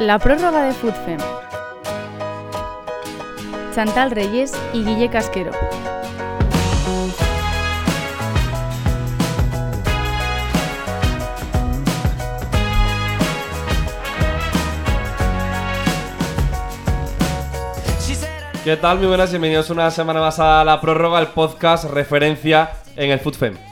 La prórroga de FUTFEM. Chantal Reyes y Guille Casquero. ¿Qué tal? Muy buenas, bienvenidos una semana más a la prórroga, el podcast referencia en el FUTFEM.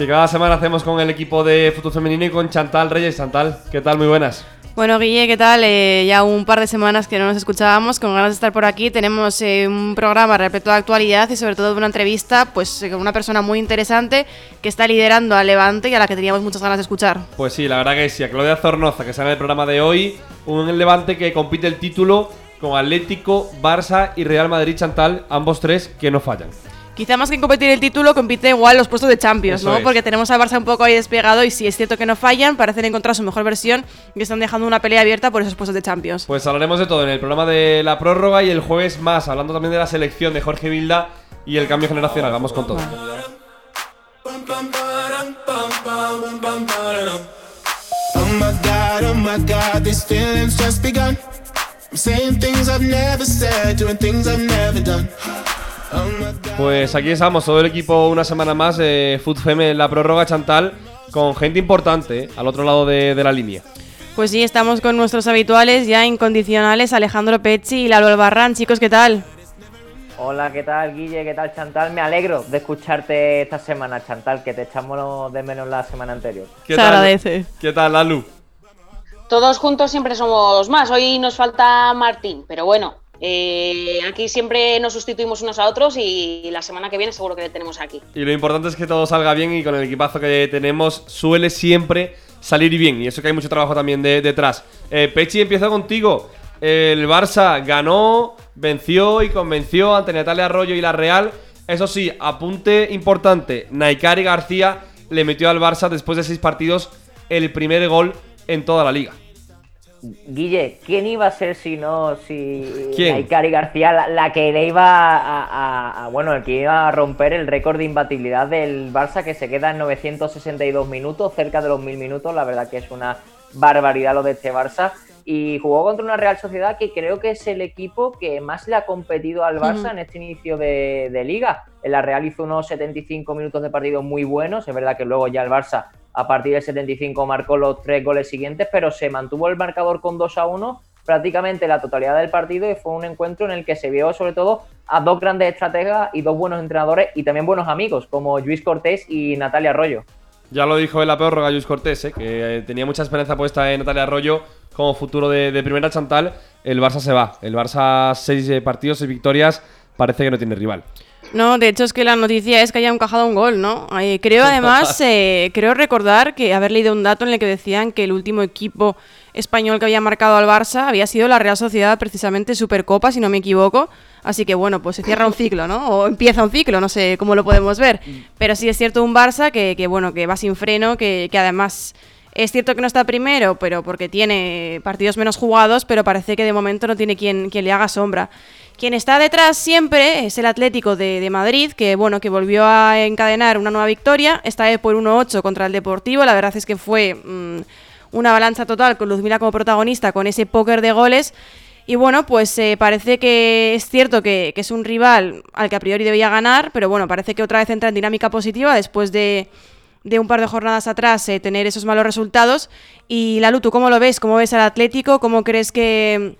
Que cada semana hacemos con el equipo de fútbol femenino y con Chantal Reyes. Chantal, ¿qué tal? Muy buenas. Bueno, Guille, ¿qué tal? Eh, ya un par de semanas que no nos escuchábamos, con ganas de estar por aquí. Tenemos eh, un programa repleto de actualidad y sobre todo una entrevista pues, eh, con una persona muy interesante que está liderando a Levante y a la que teníamos muchas ganas de escuchar. Pues sí, la verdad que sí. A Claudia Zornoza, que sale en el programa de hoy. Un Levante que compite el título con Atlético, Barça y Real Madrid Chantal, ambos tres que no fallan. Quizá más que competir el título, compite igual los puestos de Champions, Eso ¿no? es. Porque tenemos al Barça un poco ahí despegado y si es cierto que no fallan, parecen encontrar su mejor versión y están dejando una pelea abierta por esos puestos de Champions. Pues hablaremos de todo en el programa de la prórroga y el jueves más, hablando también de la selección de Jorge Vilda y el cambio generacional. Vamos con todo. Oh Pues aquí estamos, todo el equipo una semana más de FUTFEM en la prórroga Chantal, con gente importante ¿eh? al otro lado de, de la línea. Pues sí, estamos con nuestros habituales ya incondicionales, Alejandro Pecci y Lalo Albarrán. Chicos, ¿qué tal? Hola, ¿qué tal Guille? ¿Qué tal Chantal? Me alegro de escucharte esta semana, Chantal, que te echamos de menos la semana anterior. ¿Qué Se tal? agradece. ¿Qué tal, Lalu? Todos juntos siempre somos más. Hoy nos falta Martín, pero bueno, eh, aquí siempre nos sustituimos unos a otros y la semana que viene seguro que tenemos aquí. Y lo importante es que todo salga bien y con el equipazo que tenemos suele siempre salir bien. Y eso que hay mucho trabajo también de- detrás. Eh, Pechi, empiezo contigo. El Barça ganó, venció y convenció ante Natalia Arroyo y la Real. Eso sí, apunte importante. Naikari García le metió al Barça después de seis partidos el primer gol en toda la liga. Guille, ¿quién iba a ser si no, si ¿Quién? Naikari García, la, la que le iba a, a- a- bueno, el que iba a romper el récord de imbatibilidad del Barça que se queda en 962 minutos, cerca de los 1000 minutos, la verdad que es una barbaridad lo de este Barça. Y jugó contra una Real Sociedad que creo que es el equipo que más le ha competido al Barça en este inicio de, de liga. En la Real hizo unos 75 minutos de partido muy buenos, es verdad que luego ya el Barça a partir del 75 marcó los tres goles siguientes, pero se mantuvo el marcador con 2 a 1 prácticamente la totalidad del partido y fue un encuentro en el que se vio sobre todo a dos grandes estrategas y dos buenos entrenadores y también buenos amigos como Luis Cortés y Natalia Arroyo. Ya lo dijo en la Luis Cortés, ¿eh? que eh, tenía mucha esperanza puesta en Natalia Arroyo como futuro de, de primera Chantal. El Barça se va. El Barça, seis eh, partidos, seis victorias, parece que no tiene rival. No, de hecho es que la noticia es que haya encajado un gol, ¿no? Eh, creo además, eh, creo recordar que haber leído un dato en el que decían que el último equipo español que había marcado al Barça había sido la Real Sociedad, precisamente Supercopa, si no me equivoco. Así que bueno, pues se cierra un ciclo, ¿no? O empieza un ciclo, no sé cómo lo podemos ver. Pero sí es cierto un Barça que, que, bueno, que va sin freno, que, que además es cierto que no está primero, pero porque tiene partidos menos jugados, pero parece que de momento no tiene quien, quien le haga sombra. Quien está detrás siempre es el Atlético de, de Madrid, que bueno, que volvió a encadenar una nueva victoria, esta vez por 1-8 contra el Deportivo. La verdad es que fue mm, una balanza total con Luzmila como protagonista, con ese póker de goles. Y bueno, pues eh, parece que es cierto que, que es un rival al que a priori debía ganar, pero bueno, parece que otra vez entra en dinámica positiva después de, de un par de jornadas atrás eh, tener esos malos resultados. Y Lalu, ¿tú cómo lo ves? ¿Cómo ves al Atlético? ¿Cómo crees que,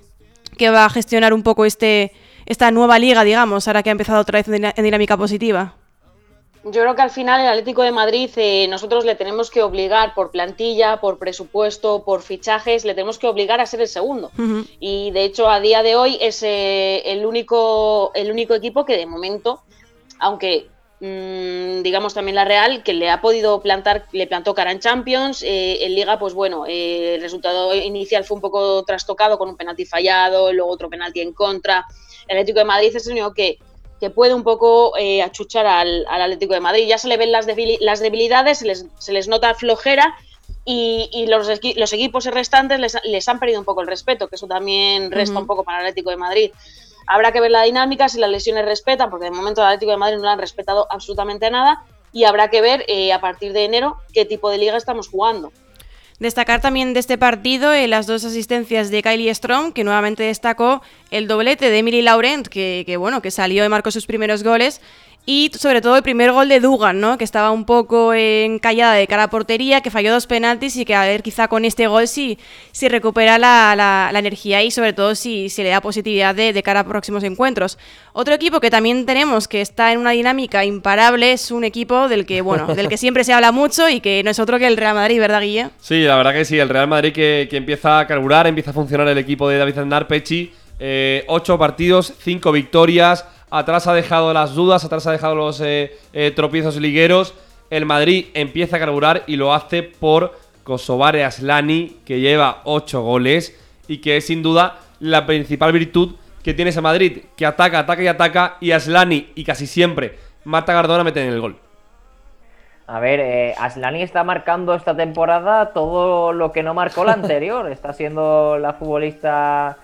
que va a gestionar un poco este, esta nueva liga, digamos, ahora que ha empezado otra vez en, dinámica positiva? Yo creo que al final el Atlético de Madrid eh, nosotros le tenemos que obligar por plantilla, por presupuesto, por fichajes, le tenemos que obligar a ser el segundo. Y de hecho a día de hoy es eh, el, único, el único equipo que de momento, aunque digamos también la Real, que le ha podido plantar, le plantó cara en Champions, eh, en Liga pues bueno, eh, el resultado inicial fue un poco trastocado con un penalti fallado, luego otro penalti en contra. El Atlético de Madrid es el único que que puede un poco eh, achuchar al, al Atlético de Madrid. Ya se le ven las debilidades, se les, se les nota flojera y, y los, los equipos restantes les, les han perdido un poco el respeto, que eso también resta un poco para el Atlético de Madrid. Habrá que ver la dinámica, si las lesiones respetan, porque de momento el Atlético de Madrid no le han respetado absolutamente nada. y habrá que ver eh, a partir de enero qué tipo de liga estamos jugando. Destacar también de este partido eh, las dos asistencias de Kylie Strong, que nuevamente destacó el doblete de Emily Laurent, que, que bueno, que salió y marcó sus primeros goles, y sobre todo el primer gol de Dugan, ¿no? Que estaba un poco encallada de cara a portería, que falló dos penaltis y que a ver quizá con este gol sí, si recupera la, la, energía y sobre todo si, si le da positividad de, de, cara a próximos encuentros. Otro equipo que también tenemos que está en una dinámica imparable es un equipo del que, bueno, del que siempre se habla mucho y que no es otro que el Real Madrid, ¿verdad, Guille? Sí, la verdad que sí, el Real Madrid que, que empieza a carburar, empieza a funcionar el equipo de David Zandar, Pechi, eh, ocho partidos, cinco victorias, atrás ha dejado las dudas, atrás ha dejado los eh, eh, tropiezos ligueros. El Madrid empieza a carburar y lo hace por Kosovare Aslani, que lleva 8 goles y que es sin duda la principal virtud que tiene ese Madrid, que ataca, ataca y ataca, y Aslani, y casi siempre Marta Gardona meten en el gol. A ver, eh, Aslani está marcando esta temporada todo lo que no marcó la anterior. Está siendo la futbolista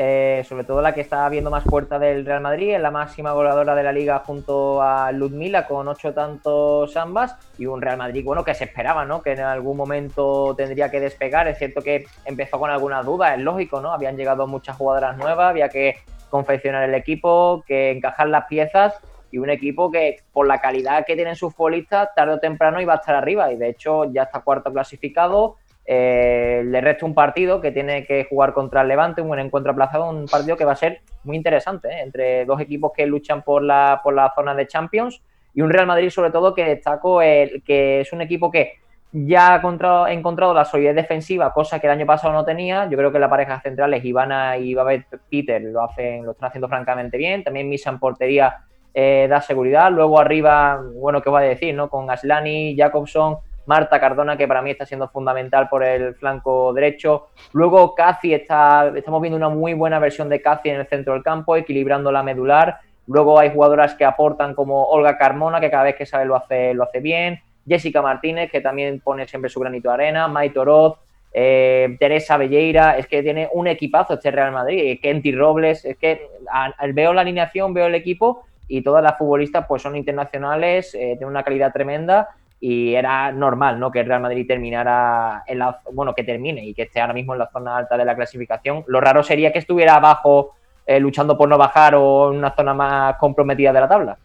eh, sobre todo la que está viendo más puerta del Real Madrid, es la máxima goleadora de la liga junto a Ludmila con ocho tantos ambas y un Real Madrid bueno que se esperaba, ¿no? Que en algún momento tendría que despegar. Es cierto que empezó con algunas dudas, es lógico, ¿no? Habían llegado muchas jugadoras nuevas, había que confeccionar el equipo, que encajar las piezas y un equipo que por la calidad que tienen sus futbolistas tarde o temprano iba a estar arriba y de hecho ya está cuarto clasificado eh, le resta un partido que tiene que jugar contra el Levante, un buen encuentro aplazado, un partido que va a ser muy interesante, ¿eh? entre dos equipos que luchan por la, por la zona de Champions y un Real Madrid sobre todo que destaco el, que es un equipo que ya ha encontrado, la solidez defensiva, cosa que el año pasado no tenía. Yo creo que la pareja centrales, Ivana y Babette Peter, lo, hacen, lo están haciendo francamente bien. También Misa en portería eh, da seguridad. Luego arriba, bueno, ¿qué va a decir? no Con Aslani, Jacobson, Marta Cardona, que para mí está siendo fundamental por el flanco derecho. Luego Casi está, estamos viendo una muy buena versión de Casi en el centro del campo, equilibrando la medular. Luego hay jugadoras que aportan como Olga Carmona, que cada vez que sabe lo hace, lo hace bien. Jessica Martínez, que también pone siempre su granito de arena. Maite Oroz, eh, Teresa Belleira, es que tiene un equipazo este Real Madrid. Kenty Robles, es que veo la alineación, veo el equipo y todas las futbolistas pues son internacionales, eh, tienen una calidad tremenda y era normal ¿no? que el Real Madrid terminara en la bueno que termine y que esté ahora mismo en la zona alta de la clasificación lo raro sería que estuviera abajo eh, luchando por no bajar o en una zona más comprometida de la tabla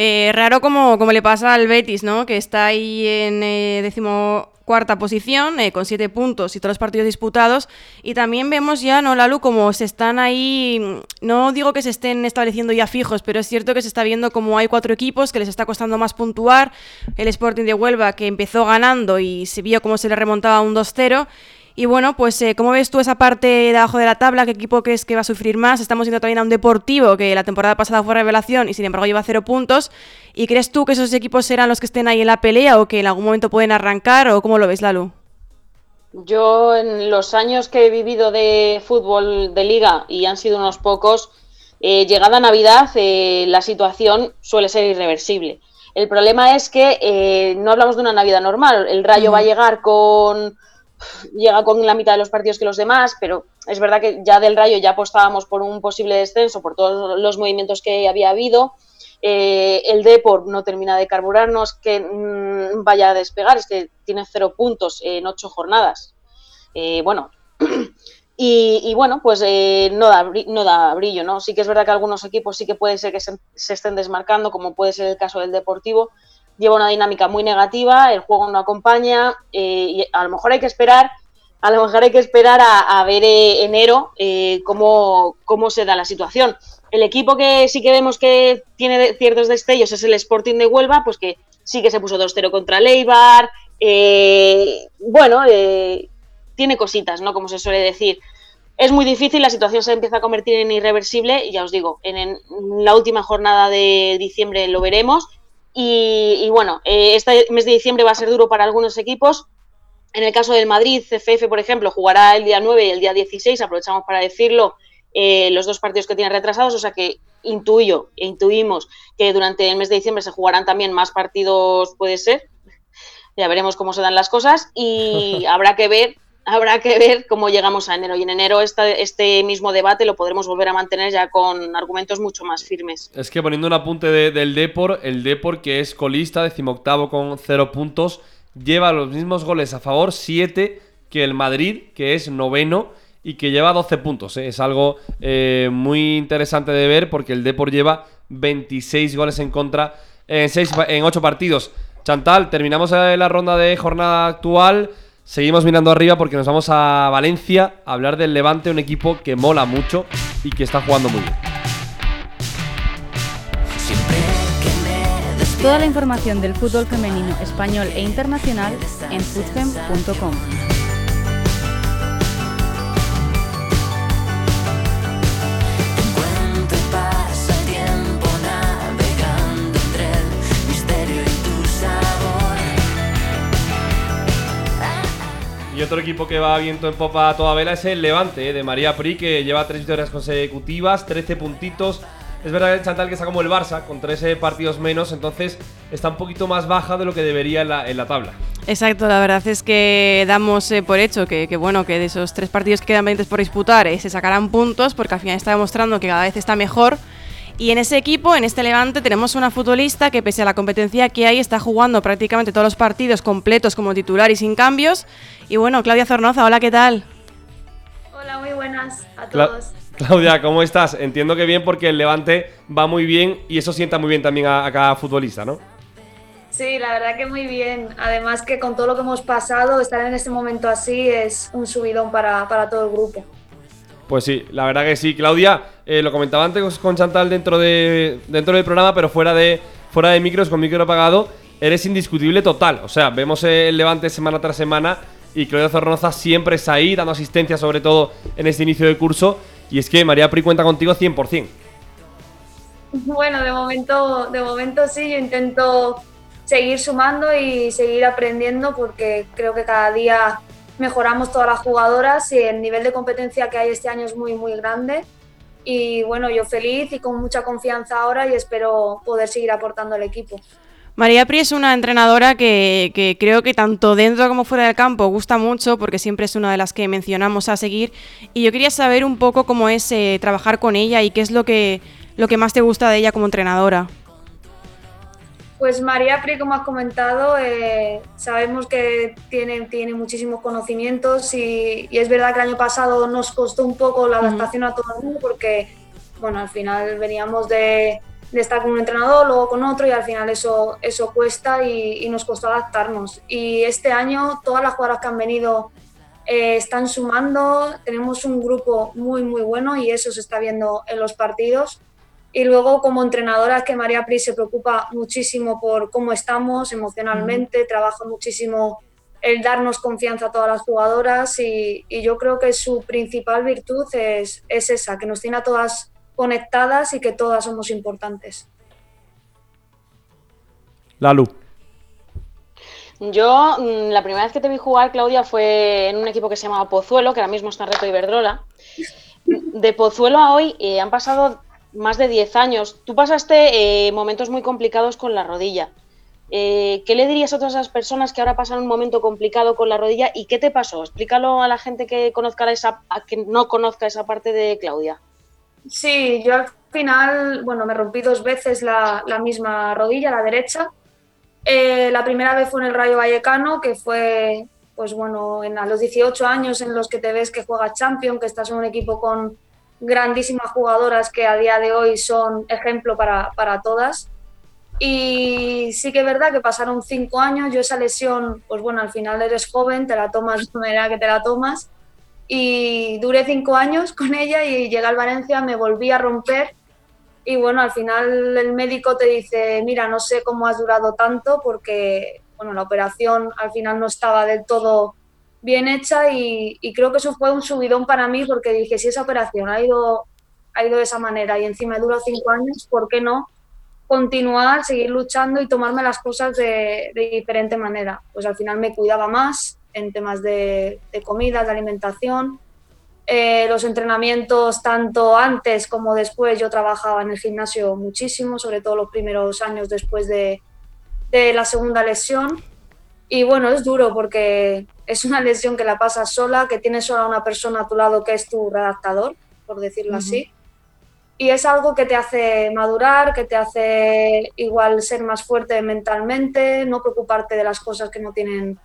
eh, raro como, como le pasa al Betis no que está ahí en eh, décimo cuarta posición, eh, con siete puntos y todos los partidos disputados. Y también vemos ya, ¿no, Lalu, como se están ahí, no digo que se estén estableciendo ya fijos, pero es cierto que se está viendo como hay cuatro equipos que les está costando más puntuar. El Sporting de Huelva, que empezó ganando y se vio cómo se le remontaba un 2-0. Y bueno, pues eh, ¿cómo ves tú esa parte de abajo de la tabla? ¿Qué equipo crees que va a sufrir más? Estamos viendo también a un Deportivo que la temporada pasada fue revelación y sin embargo lleva cero puntos. ¿Y crees tú que esos equipos serán los que estén ahí en la pelea o que en algún momento pueden arrancar o cómo lo ves, Lalu? Yo en los años que he vivido de fútbol de liga y han sido unos pocos, eh, llegada Navidad eh, la situación suele ser irreversible. El problema es que eh, no hablamos de una Navidad normal. El Rayo va a llegar con llega con la mitad de los partidos que los demás, pero es verdad que ya del Rayo ya apostábamos por un posible descenso por todos los movimientos que había habido. Eh, el Depor no termina de carburar, no es que mm, vaya a despegar, es que tiene cero puntos en ocho jornadas. Eh, bueno, y, bueno, pues eh, no, da, no da brillo, ¿no? Sí que es verdad que algunos equipos sí que puede ser que se estén desmarcando, como puede ser el caso del Deportivo, lleva una dinámica muy negativa, el juego no acompaña eh, y a lo mejor hay que esperar, a lo mejor hay que esperar a, ver eh, enero eh, cómo, cómo se da la situación. El equipo que sí que vemos que tiene ciertos destellos es el Sporting de Huelva, pues que sí que se puso 2-0 contra Leibar. bueno, tiene cositas, ¿no? Como se suele decir. Es muy difícil, la situación se empieza a convertir en irreversible y ya os digo, en la última jornada de diciembre lo veremos y, bueno, eh, este mes de diciembre va a ser duro para algunos equipos. En el caso del Madrid, CFF, por ejemplo, jugará el día 9 y el día 16, aprovechamos para decirlo, eh, los dos partidos que tiene retrasados, o sea que intuyo e intuimos que durante el mes de diciembre se jugarán también más partidos, puede ser. Ya veremos cómo se dan las cosas y habrá que ver habrá que ver cómo llegamos a enero. Y en enero este mismo debate lo podremos volver a mantener ya con argumentos mucho más firmes. Es que poniendo un apunte del Depor, el Depor que es colista, decimoctavo con cero puntos, lleva los mismos goles a favor, siete, que el Madrid, que es noveno y que lleva 12 puntos. ¿eh? Es algo eh, muy interesante de ver porque el Depor lleva 26 goles en contra en, seis, en 8 partidos. Chantal, terminamos la ronda de jornada actual. Seguimos mirando arriba porque nos vamos a Valencia a hablar del Levante, un equipo que mola mucho y que está jugando muy bien. Toda la información del fútbol femenino español e internacional en futfem.com. otro equipo que va viento en popa a toda vela es el Levante, eh, de María Pri, que lleva tres victorias consecutivas, 13 puntitos. Es verdad que Chantal que está como el Barça, con 13 partidos menos, entonces está un poquito más baja de lo que debería en la, tabla. Exacto, la verdad es que damos eh, por hecho que, bueno, que de esos tres partidos que quedan pendientes por disputar eh, se sacarán puntos, porque al final está demostrando que cada vez está mejor y en ese equipo, en este Levante, tenemos una futbolista que pese a la competencia que hay, está jugando prácticamente todos los partidos completos como titular y sin cambios. Y bueno, Claudia Zornoza, hola, ¿qué tal? Hola, muy buenas a todos. Claudia, ¿cómo estás? Entiendo que bien porque el Levante va muy bien y eso sienta muy bien también a, cada futbolista, ¿no? Sí, la verdad que muy bien. Además que con todo lo que hemos pasado, estar en este momento así es un subidón para, para todo el grupo. Pues sí, la verdad que sí. Claudia, eh, lo comentaba antes con Chantal dentro, de, dentro del programa, pero fuera de, fuera de micros, con micro apagado, eres indiscutible total. O sea, vemos el Levante semana tras semana y Claudia Zornoza siempre está ahí, dando asistencia, sobre todo en este inicio de curso. Y es que María Pri cuenta contigo 100%. Bueno, de momento, de momento sí, yo intento seguir sumando y seguir aprendiendo porque creo que cada día mejoramos todas las jugadoras y el nivel de competencia que hay este año es muy, muy grande. Y bueno, yo feliz y con mucha confianza ahora y espero poder seguir aportando al equipo. María Pri es una entrenadora que, creo que tanto dentro como fuera del campo gusta mucho porque siempre es una de las que mencionamos a seguir. Y yo quería saber un poco cómo es eh, trabajar con ella y qué es lo que, lo que más te gusta de ella como entrenadora. Pues María Pri, como has comentado, eh, sabemos que tiene, tiene muchísimos conocimientos y, es verdad que el año pasado nos costó un poco la adaptación a todo el mundo porque, bueno, al final veníamos de, estar con un entrenador, luego con otro y al final eso, eso cuesta y, nos costó adaptarnos. Y este año todas las jugadoras que han venido eh, están sumando, tenemos un grupo muy, muy bueno y eso se está viendo en los partidos y luego como entrenadora es que María Pris se preocupa muchísimo por cómo estamos emocionalmente, trabaja muchísimo el darnos confianza a todas las jugadoras y, yo creo que su principal virtud es, es, esa, que nos tiene a todas conectadas y que todas somos importantes. Lalu. Yo, mm, la primera vez que te vi jugar, Claudia, fue en un equipo que se llamaba Pozuelo, que ahora mismo está en Reto Iberdrola. De Pozuelo a hoy eh, han pasado más de 10 años. Tú pasaste eh, momentos muy complicados con la rodilla. Eh, ¿Qué le dirías a todas esas personas que ahora pasan un momento complicado con la rodilla y qué te pasó? Explícalo a la gente que conozca esa, a que no conozca esa parte de Claudia. Sí, yo al final, bueno, me rompí dos veces la, misma rodilla, la derecha. Eh, la primera vez fue en el Rayo Vallecano, que fue, pues bueno, en, a los 18 años en los que te ves que juegas Champion, que estás en un equipo con grandísimas jugadoras que a día de hoy son ejemplo para, para todas. Y sí que es verdad que pasaron cinco años, yo esa lesión, pues bueno, al final eres joven, te la tomas de manera que te la tomas. Y duré cinco años con ella y llegué al Valencia, me volví a romper. Y bueno, al final el médico te dice, mira, no sé cómo has durado tanto porque, bueno, la operación al final no estaba del todo bien hecha y, creo que eso fue un subidón para mí porque dije, si esa operación ha ido, ha ido de esa manera y encima duró cinco años, ¿por qué no continuar, seguir luchando y tomarme las cosas de, diferente manera? Pues al final me cuidaba más en temas de, comida, de alimentación. Eh, los entrenamientos, tanto antes como después, yo trabajaba en el gimnasio muchísimo, sobre todo los primeros años después de, de la segunda lesión. Y bueno, es duro porque es una lesión que la pasas sola, que tienes sola una persona a tu lado que es tu redactador, por decirlo así. Y es algo que te hace madurar, que te hace igual ser más fuerte mentalmente, no preocuparte de las cosas que no tienen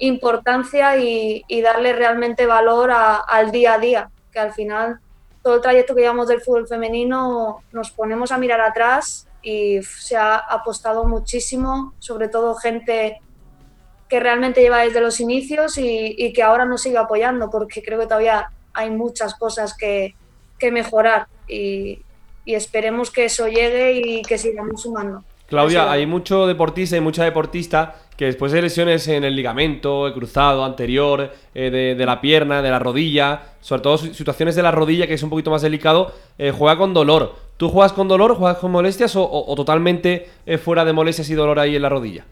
importancia y, darle realmente valor al día a día, que al final todo el trayecto que llevamos del fútbol femenino nos ponemos a mirar atrás y se ha apostado muchísimo, sobre todo gente que realmente lleva desde los inicios y, que ahora nos sigue apoyando, porque creo que todavía hay muchas cosas que, mejorar y, esperemos que eso llegue y que sigamos sumando. Claudia, hay mucho deportista y mucha deportista que después de lesiones en el ligamento, el cruzado anterior, eh, de, la pierna, de la rodilla, sobre todo situaciones de la rodilla que es un poquito más delicado, eh, juega con dolor. ¿Tú juegas con dolor, juegas con molestias o, totalmente eh, fuera de molestias y dolor ahí en la rodilla?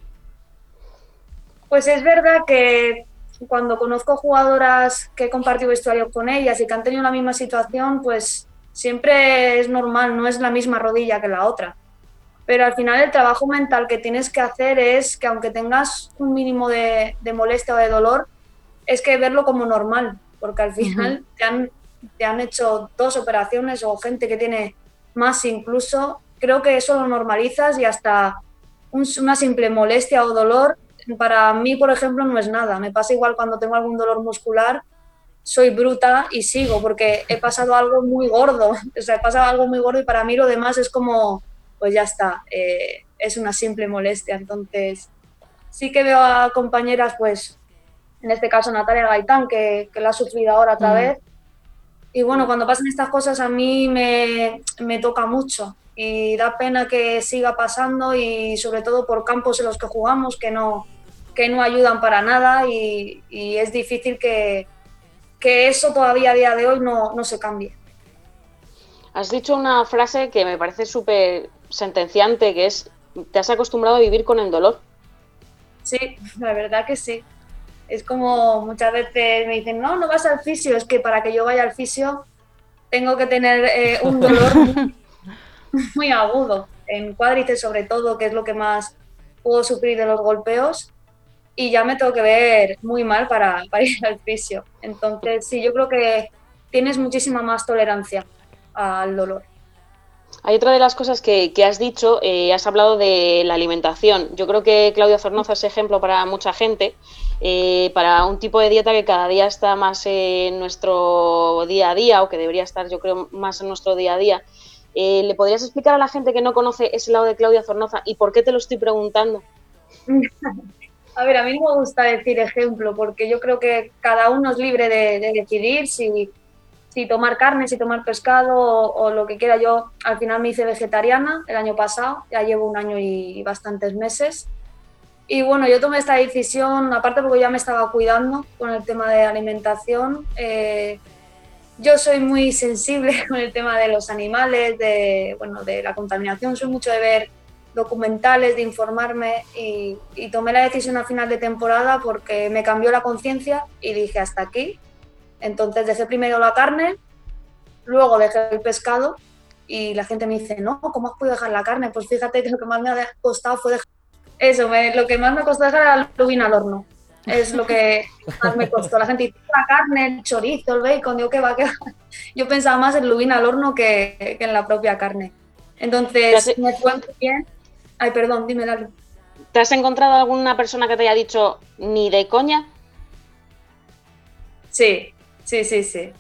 Pues es verdad que cuando conozco jugadoras que he compartido vestuario con ellas y que han tenido la misma situación, pues siempre es normal, no es la misma rodilla que la otra. Pero al final el trabajo mental que tienes que hacer es que aunque tengas un mínimo de, molestia o de dolor, es que verlo como normal, porque al final te, han, te han hecho dos operaciones o gente que tiene más incluso, creo que eso lo normalizas y hasta una simple molestia o dolor para mí, por ejemplo, no es nada. Me pasa igual cuando tengo algún dolor muscular, soy bruta y sigo porque he pasado algo muy gordo. O sea, he pasado algo muy gordo y para mí lo demás es como, pues ya está, eh, es una simple molestia. Entonces, sí que veo a compañeras, pues, en este caso Natalia Gaitán, que, que la ha sufrido ahora otra vez. Y bueno, cuando pasan estas cosas a mí me, me toca mucho y da pena que siga pasando y sobre todo por campos en los que jugamos que no, que no ayudan para nada y, es difícil que, eso todavía a día de hoy no, se cambie. Has dicho una frase que me parece súper sentenciante, que es, te has acostumbrado a vivir con el dolor. Sí, la verdad que sí. Es como muchas veces me dicen, no, no vas al fisio, es que para que yo vaya al fisio tengo que tener eh, un dolor muy, agudo, en cuádriceps sobre todo, que es lo que más puedo sufrir de los golpeos y ya me tengo que ver muy mal para, ir al fisio. Entonces, sí, yo creo que tienes muchísima más tolerancia al dolor. Hay otra de las cosas que, has dicho, eh, has hablado de la alimentación. Yo creo que Claudia Zornoza es ejemplo para mucha gente, eh, para un tipo de dieta que cada día está más en nuestro día a día, o que debería estar, yo creo, más en nuestro día a día. Eh, ¿Le podrías explicar a la gente que no conoce ese lado de Claudia Zornoza y por qué te lo estoy preguntando? A ver, a mí no me gusta decir ejemplo, porque yo creo que cada uno es libre de, decidir si, si, tomar carne, si tomar pescado o, lo que quiera. Yo al final me hice vegetariana el año pasado, ya llevo un año y bastantes meses. Y bueno, yo tomé esta decisión, aparte porque ya me estaba cuidando con el tema de alimentación. Eh, yo soy muy sensible con el tema de los animales, de, bueno, de la contaminación, soy mucho de ver documentales, de informarme y, tomé la decisión a final de temporada porque me cambió la conciencia y dije hasta aquí. Entonces dejé primero la carne, luego dejé el pescado y la gente me dice, no, ¿cómo has podido dejar la carne? Pues fíjate que lo que más me ha costado fue dejar... Eso, lo que más me costó dejar era la lubina al horno. Es lo que más me costó. La gente dice, la carne, el chorizo, el bacon, digo, ¿qué va? ¿Qué va? Yo pensaba más en lubina al horno que, que en la propia carne. Entonces, me fue muy bien Ay, perdón, dime, Lalo. ¿Te has encontrado alguna persona que te haya dicho ni de coña? Sí, sí, sí, sí.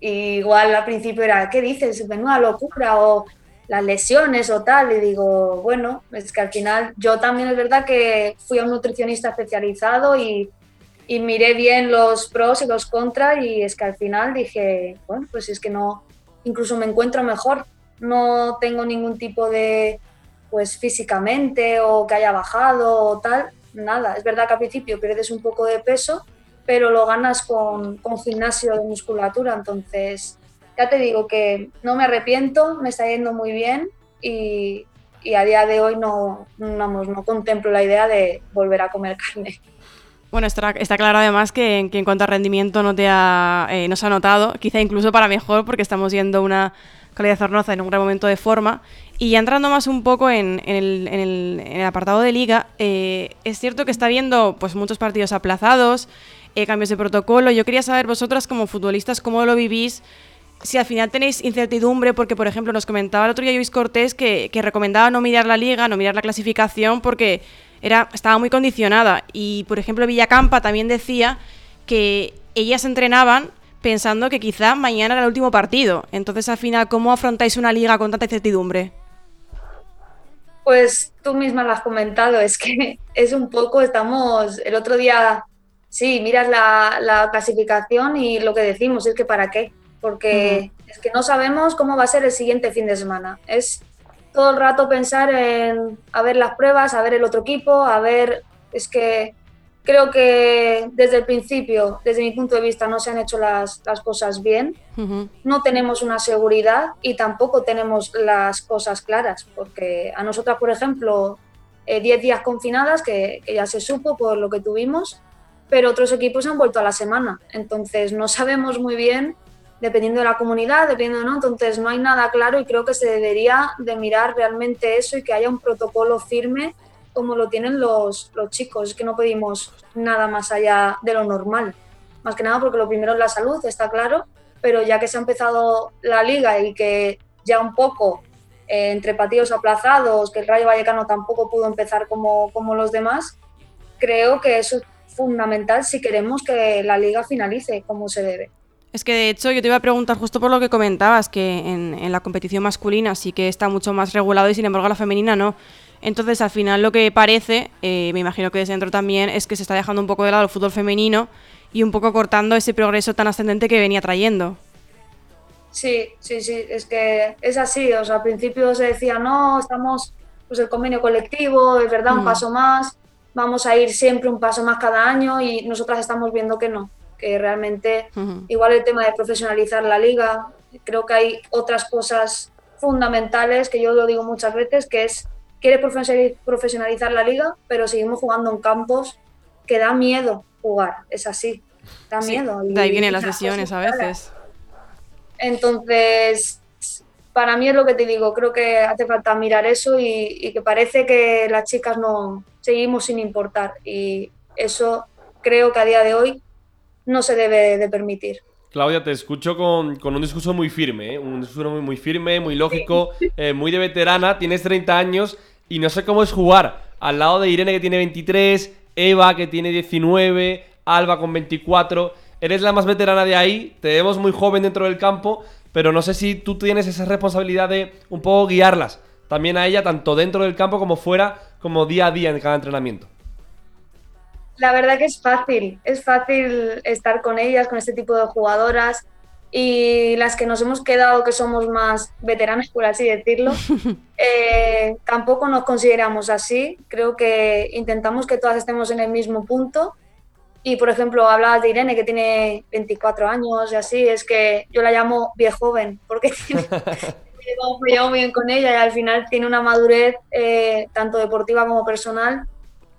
igual al principio era, ¿qué dices? Menuda locura o las lesiones o tal. Y digo, bueno, es que al final yo también es verdad que fui a un nutricionista especializado y, y miré bien los pros y los contras y es que al final dije, bueno, pues es que no, incluso me encuentro mejor. No tengo ningún tipo de, pues físicamente o que haya bajado o tal, nada. Es verdad que al principio pierdes un poco de peso, pero lo ganas con, con gimnasio de musculatura, entonces ya te digo que no me arrepiento, me está yendo muy bien y, y a día de hoy no, vamos, no contemplo la idea de volver a comer carne. Bueno, está, está claro además que, en cuanto a rendimiento no te ha, eh, no se ha notado, quizá incluso para mejor, porque estamos viendo una calidad Zornoza en un gran momento de forma. Y ya entrando más un poco en, el, apartado de liga, eh, es cierto que está viendo pues, muchos partidos aplazados, eh, cambios de protocolo. Yo quería saber vosotras como futbolistas cómo lo vivís, si al final tenéis incertidumbre, porque por ejemplo nos comentaba el otro día Luis Cortés que, que recomendaba no mirar la liga, no mirar la clasificación, porque era, estaba muy condicionada. Y por ejemplo Villacampa también decía que ellas entrenaban pensando que quizá mañana era el último partido. Entonces, al final, ¿cómo afrontáis una liga con tanta incertidumbre? Pues tú misma lo has comentado, es que es un poco, estamos, el otro día, sí, miras la, clasificación y lo que decimos es que para qué, porque es que no sabemos cómo va a ser el siguiente fin de semana. Es todo el rato pensar en a ver las pruebas, a ver el otro equipo, a ver, es que creo que desde el principio, desde mi punto de vista, no se han hecho las, cosas bien. No tenemos una seguridad y tampoco tenemos las cosas claras, porque a nosotras, por ejemplo, 10 eh, días confinadas, que, ya se supo por lo que tuvimos, pero otros equipos han vuelto a la semana. Entonces, no sabemos muy bien, dependiendo de la comunidad, dependiendo, ¿no? Entonces, no hay nada claro y creo que se debería de mirar realmente eso y que haya un protocolo firme como lo tienen los, los chicos. Es que no pedimos nada más allá de lo normal. Más que nada porque lo primero es la salud, está claro, pero ya que se ha empezado la liga y que ya un poco eh, entre partidos aplazados, que el Rayo Vallecano tampoco pudo empezar como, como los demás, creo que eso es fundamental si queremos que la liga finalice como se debe. Es que de hecho yo te iba a preguntar justo por lo que comentabas, que en, en, la competición masculina sí que está mucho más regulado y sin embargo la femenina no. Entonces, al final lo que parece, eh, me imagino que desde dentro también, es que se está dejando un poco de lado el fútbol femenino y un poco cortando ese progreso tan ascendente que venía trayendo. Sí, sí, sí, es que es así. O sea, al principio se decía, no, estamos, pues el convenio colectivo, es verdad, un mm. paso más, vamos a ir siempre un paso más cada año y nosotras estamos viendo que no, que realmente, igual el tema de profesionalizar la liga, creo que hay otras cosas fundamentales que yo lo digo muchas veces, que es quiere profesionalizar la liga, pero seguimos jugando en campos que da miedo jugar, es así, da miedo. de ahí vienen las lesiones a veces. Entonces, para mí es lo que te digo, creo que hace falta mirar eso y, que parece que las chicas no seguimos sin importar y eso creo que a día de hoy no se debe de permitir. Claudia, te escucho con, un discurso muy firme, ¿eh? un discurso muy, muy firme, muy lógico, eh, muy de veterana, tienes 30 años y no sé cómo es jugar al lado de Irene que tiene 23, Eva que tiene 19, Alba con 24. Eres la más veterana de ahí, te vemos muy joven dentro del campo, pero no sé si tú tienes esa responsabilidad de un poco guiarlas también a ella, tanto dentro del campo como fuera, como día a día en cada entrenamiento. La verdad que es fácil, es fácil estar con ellas, con este tipo de jugadoras y las que nos hemos quedado, que somos más veteranas, por así decirlo, eh, tampoco nos consideramos así. Creo que intentamos que todas estemos en el mismo punto. Y, por ejemplo, hablabas de Irene, que tiene 24 años y así, es que yo la llamo viejoven, porque me llevo bien con ella y al final tiene una madurez eh, tanto deportiva como personal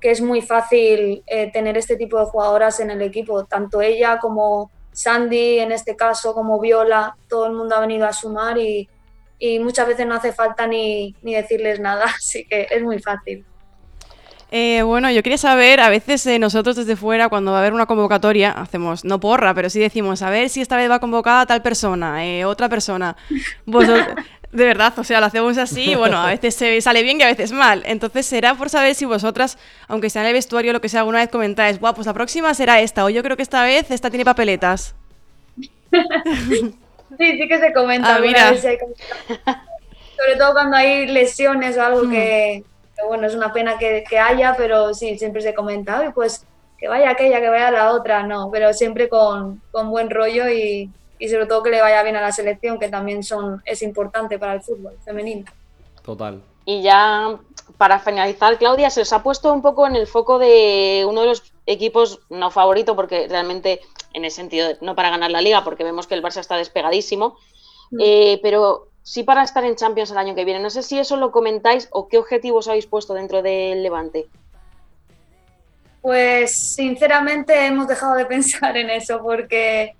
que es muy fácil eh, tener este tipo de jugadoras en el equipo, tanto ella como Sandy en este caso, como Viola, todo el mundo ha venido a sumar y, muchas veces no hace falta ni, decirles nada, así que es muy fácil. Eh, bueno, yo quería saber, a veces eh, nosotros desde fuera, cuando va a haber una convocatoria, hacemos, no porra, pero sí decimos, a ver si esta vez va convocada tal persona, eh, otra persona. Vosotros, de verdad, o sea, lo hacemos así y bueno, a veces se sale bien y a veces mal. Entonces será por saber si vosotras, aunque sea en el vestuario lo que sea, alguna vez comentáis, guau, pues la próxima será esta, o yo creo que esta vez esta tiene papeletas. sí, sí que se comenta. Ah, mira. Sobre todo cuando hay lesiones o algo que, hmm. bueno, es una pena que, haya, pero sí, siempre se comenta, y pues que vaya aquella, que vaya la otra, no, pero siempre con, con buen rollo y, y sobre todo que le vaya bien a la selección, que también son, es importante para el fútbol femenino. Total. Y ya para finalizar, Claudia, se os ha puesto un poco en el foco de uno de los equipos, no favorito, porque realmente en ese sentido, no para ganar la liga, porque vemos que el Barça está despegadísimo, mm. eh, pero sí para estar en Champions el año que viene. No sé si eso lo comentáis o qué objetivos habéis puesto dentro del Levante. Pues sinceramente hemos dejado de pensar en eso porque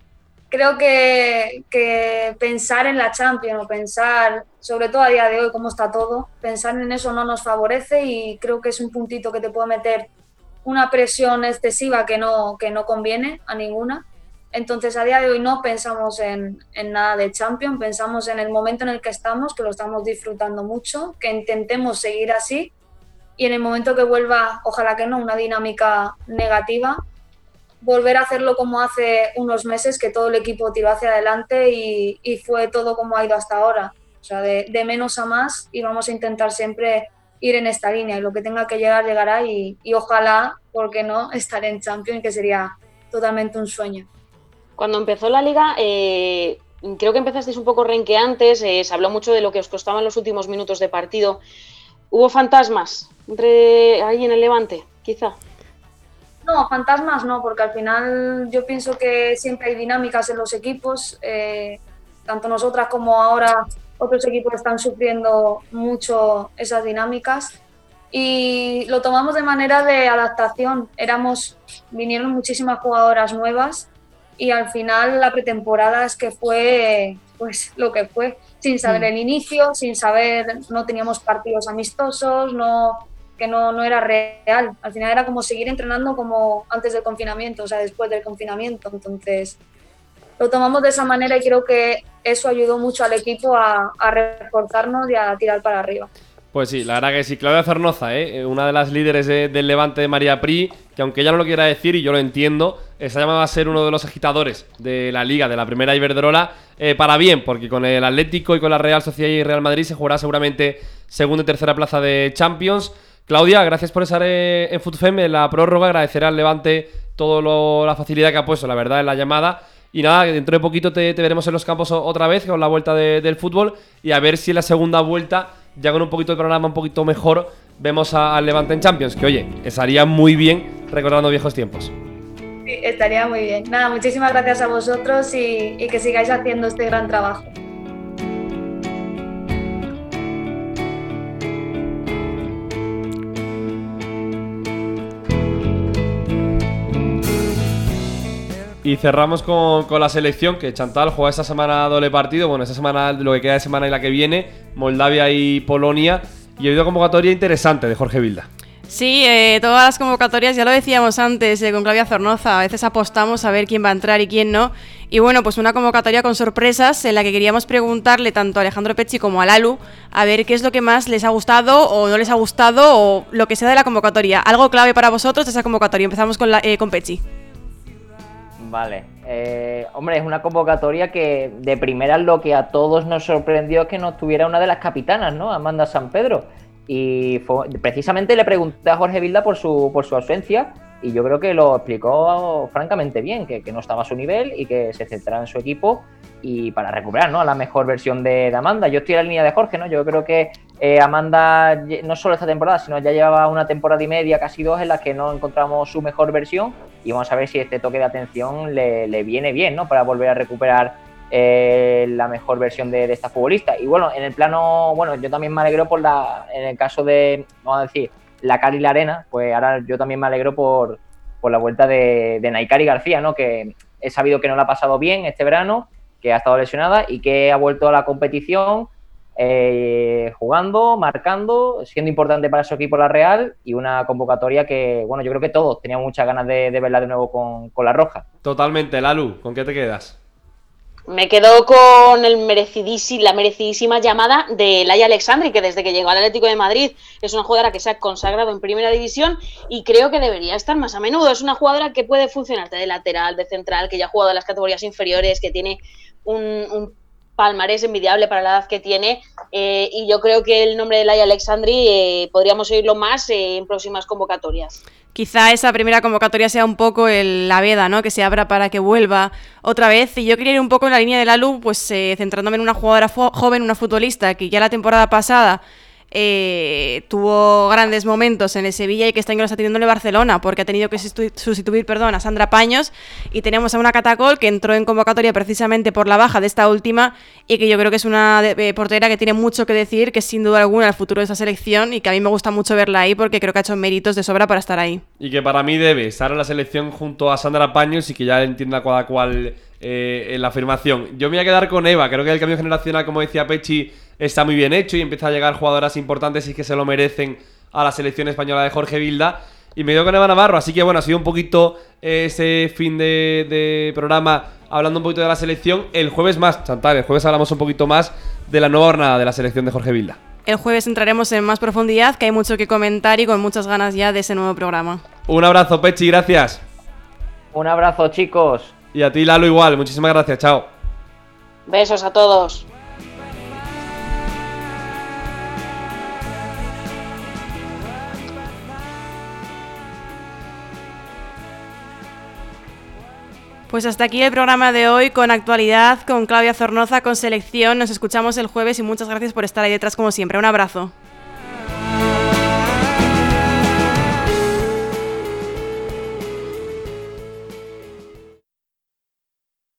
creo que, pensar en la Champions o pensar, sobre todo a día de hoy, cómo está todo, pensar en eso no nos favorece y creo que es un puntito que te puede meter una presión excesiva que no, que no conviene a ninguna. Entonces, a día de hoy no pensamos en, en, nada de Champions, pensamos en el momento en el que estamos, que lo estamos disfrutando mucho, que intentemos seguir así y en el momento que vuelva, ojalá que no, una dinámica negativa, volver a hacerlo como hace unos meses, que todo el equipo tiró hacia adelante y, fue todo como ha ido hasta ahora. O sea, de, de, menos a más y vamos a intentar siempre ir en esta línea y lo que tenga que llegar llegará y, y ojalá, porque no, estar en Champions, que sería totalmente un sueño. Cuando empezó la liga, eh, creo que empezasteis un poco renqueantes, eh, se habló mucho de lo que os costaban los últimos minutos de partido. ¿Hubo fantasmas entre ahí en el Levante, quizá? No, fantasmas no, porque al final yo pienso que siempre hay dinámicas en los equipos. Eh, tanto nosotras como ahora otros equipos están sufriendo mucho esas dinámicas y lo tomamos de manera de adaptación. Éramos, vinieron muchísimas jugadoras nuevas y al final la pretemporada es que fue pues lo que fue, sin saber el inicio, sin saber, no teníamos partidos amistosos, no que no, no era real. Al final era como seguir entrenando como antes del confinamiento, o sea, después del confinamiento. Entonces, lo tomamos de esa manera y creo que eso ayudó mucho al equipo a, a reforzarnos y a tirar para arriba. Pues sí, la verdad que sí. Claudia Zornoza, ¿eh? una de las líderes de, del Levante de María Pri, que aunque ella no lo quiera decir y yo lo entiendo, está llamada a ser uno de los agitadores de la liga, de la primera Iberdrola, eh, para bien, porque con el Atlético y con la Real Sociedad y Real Madrid se jugará seguramente segunda y tercera plaza de Champions. Claudia, gracias por estar eh, en FUTFEM en la prórroga, agradecer al Levante toda la facilidad que ha puesto, la verdad, en la llamada. Y nada, dentro de poquito te, veremos en los campos otra vez con la vuelta de, del fútbol y a ver si en la segunda vuelta ya con un poquito de programa un poquito mejor, vemos al Levante en Champions, que oye, estaría muy bien recordando viejos tiempos. Sí, estaría muy bien. Nada, muchísimas gracias a vosotros y que sigáis haciendo este gran trabajo. Y cerramos con, con, la selección, que Chantal juega esta semana doble partido, bueno, esta semana, lo que queda de semana y la que viene, Moldavia y Polonia. Y ha habido convocatoria interesante de Jorge Vilda. Sí, eh, todas las convocatorias, ya lo decíamos antes eh, con Claudia Zornoza, a veces apostamos a ver quién va a entrar y quién no. Y bueno, pues una convocatoria con sorpresas en la que queríamos preguntarle tanto a Alejandro Pecci como a Lalu a ver qué es lo que más les ha gustado o no les ha gustado o lo que sea de la convocatoria. Algo clave para vosotros de esa convocatoria. Empezamos con, la, eh, con Pecci. Vale. Eh, hombre, es una convocatoria que de primera lo que a todos nos sorprendió es que no tuviera una de las capitanas, ¿no? Amanda San Pedro. Y fue, precisamente le pregunté a Jorge Vilda por su, por su ausencia y yo creo que lo explicó francamente bien, que, que no estaba a su nivel y que se centrara en su equipo y para recuperar ¿no? la mejor versión de, de, Amanda. Yo estoy en la línea de Jorge, ¿no? Yo creo que eh, Amanda, no solo esta temporada, sino ya llevaba una temporada y media, casi dos, en las que no encontramos su mejor versión. Y vamos a ver si este toque de atención le, le viene bien, ¿no? Para volver a recuperar eh, la mejor versión de, esta futbolista. Y bueno, en el plano, bueno, yo también me alegro por la, en el caso de, vamos a decir, la Cali y la Arena, pues ahora yo también me alegro por, por la vuelta de, de Naikari García, ¿no? Que he sabido que no la ha pasado bien este verano que ha estado lesionada y que ha vuelto a la competición eh, jugando, marcando, siendo importante para su equipo la Real y una convocatoria que, bueno, yo creo que todos teníamos muchas ganas de, de verla de nuevo con, con, la Roja. Totalmente, Lalu, ¿con qué te quedas? Me quedo con el merecidísima, la merecidísima llamada de Laia Alexandri, que desde que llegó al Atlético de Madrid es una jugadora que se ha consagrado en primera división y creo que debería estar más a menudo. Es una jugadora que puede funcionarte de lateral, de central, que ya ha jugado en las categorías inferiores, que tiene un, un palmarés envidiable para la edad que tiene eh, y yo creo que el nombre de Laia Alexandri eh, podríamos oírlo más eh, en próximas convocatorias. Quizá esa primera convocatoria sea un poco el, la veda, ¿no? Que se abra para que vuelva otra vez. Y yo quería ir un poco en la línea de la luz, pues centrándome en una jugadora joven, una futbolista que ya la temporada pasada eh, tuvo grandes momentos en el Sevilla y que este año lo está teniendo en el Barcelona, porque ha tenido que sustituir perdón, a Sandra Paños y tenemos a una Catacol que entró en convocatoria precisamente por la baja de esta última y que yo creo que es una eh, portera que tiene mucho que decir, que sin duda alguna el futuro de esa selección y que a mí me gusta mucho verla ahí porque creo que ha hecho méritos de sobra para estar ahí. Y que para mí debe estar en la selección junto a Sandra Paños y que ya entienda cada cual eh, la afirmación. Yo me voy a quedar con Eva, creo que el cambio generacional, como decía Pechi, está muy bien hecho y empieza a llegar jugadoras importantes y que se lo merecen a la selección española de Jorge Vilda. y me quedo con Eva Navarro. Así que bueno, ha sido un poquito eh, ese fin de, de programa hablando un poquito de la selección. El jueves más, Chantal, el jueves hablamos un poquito más de la nueva jornada de la selección de Jorge Vilda. El jueves entraremos en más profundidad, que hay mucho que comentar y con muchas ganas ya de ese nuevo programa. Un abrazo, Pechi, gracias. Un abrazo, chicos. Y a ti, Lalo, igual. Muchísimas gracias, chao. Besos a todos. Pues hasta aquí el programa de hoy con actualidad, con Claudia Zornoza, con selección. Nos escuchamos el jueves y muchas gracias por estar ahí detrás como siempre. Un abrazo.